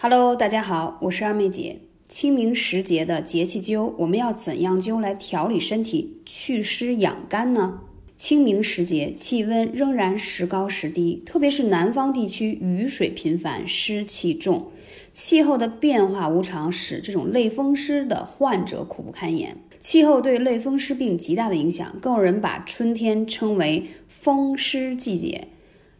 Hello，大家好，我是二妹姐。清明时节的节气灸，我们要怎样灸来调理身体、祛湿养肝呢？清明时节，气温仍然时高时低，特别是南方地区雨水频繁、湿气重，气候的变化无常，使这种类风湿的患者苦不堪言。气候对类风湿病极大的影响，更有人把春天称为风湿季节。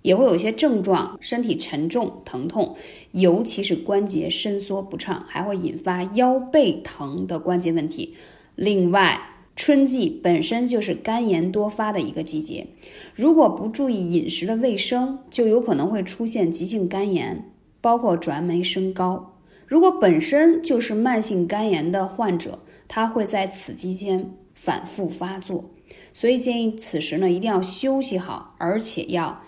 也会有一些症状，身体沉重、疼痛，尤其是关节伸缩不畅，还会引发腰背疼的关节问题。另外，春季本身就是肝炎多发的一个季节，如果不注意饮食的卫生，就有可能会出现急性肝炎，包括转酶升高。如果本身就是慢性肝炎的患者，他会在此期间反复发作，所以建议此时呢一定要休息好，而且要。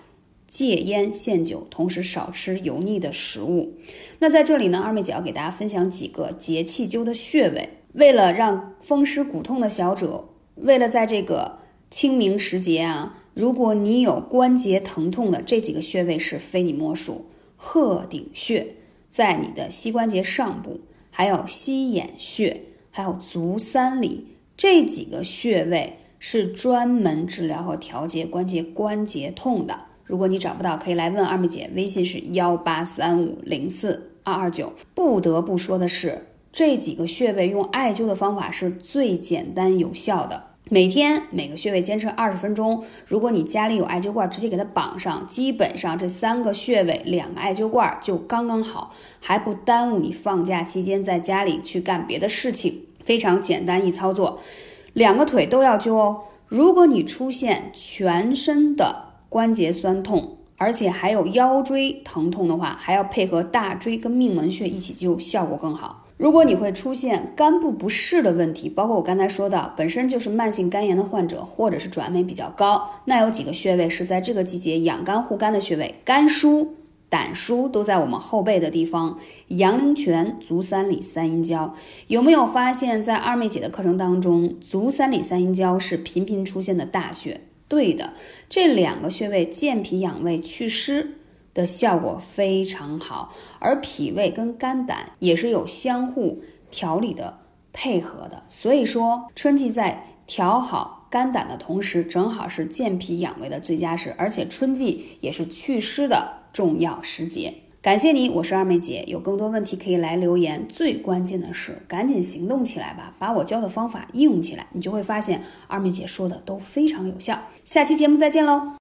戒烟限酒，同时少吃油腻的食物。那在这里呢，二妹姐要给大家分享几个节气灸的穴位。为了让风湿骨痛的小者，为了在这个清明时节啊，如果你有关节疼痛的，这几个穴位是非你莫属。鹤顶穴在你的膝关节上部，还有膝眼穴，还有足三里这几个穴位是专门治疗和调节关节关节痛的。如果你找不到，可以来问二妹姐，微信是幺八三五零四二二九。不得不说的是，这几个穴位用艾灸的方法是最简单有效的。每天每个穴位坚持二十分钟。如果你家里有艾灸罐，直接给它绑上，基本上这三个穴位两个艾灸罐就刚刚好，还不耽误你放假期间在家里去干别的事情，非常简单易操作。两个腿都要灸哦。如果你出现全身的关节酸痛，而且还有腰椎疼痛的话，还要配合大椎跟命门穴一起灸，效果更好。如果你会出现肝部不适的问题，包括我刚才说的，本身就是慢性肝炎的患者，或者是转氨酶比较高，那有几个穴位是在这个季节养肝护肝的穴位，肝腧、胆腧都在我们后背的地方，阳陵泉、足三里、三阴交。有没有发现，在二妹姐的课程当中，足三里、三阴交是频频出现的大穴？对的，这两个穴位健脾养胃、祛湿的效果非常好，而脾胃跟肝胆也是有相互调理的配合的。所以说，春季在调好肝胆的同时，正好是健脾养胃的最佳时，而且春季也是祛湿的重要时节。感谢你，我是二妹姐。有更多问题可以来留言。最关键的是，赶紧行动起来吧，把我教的方法应用起来，你就会发现二妹姐说的都非常有效。下期节目再见喽！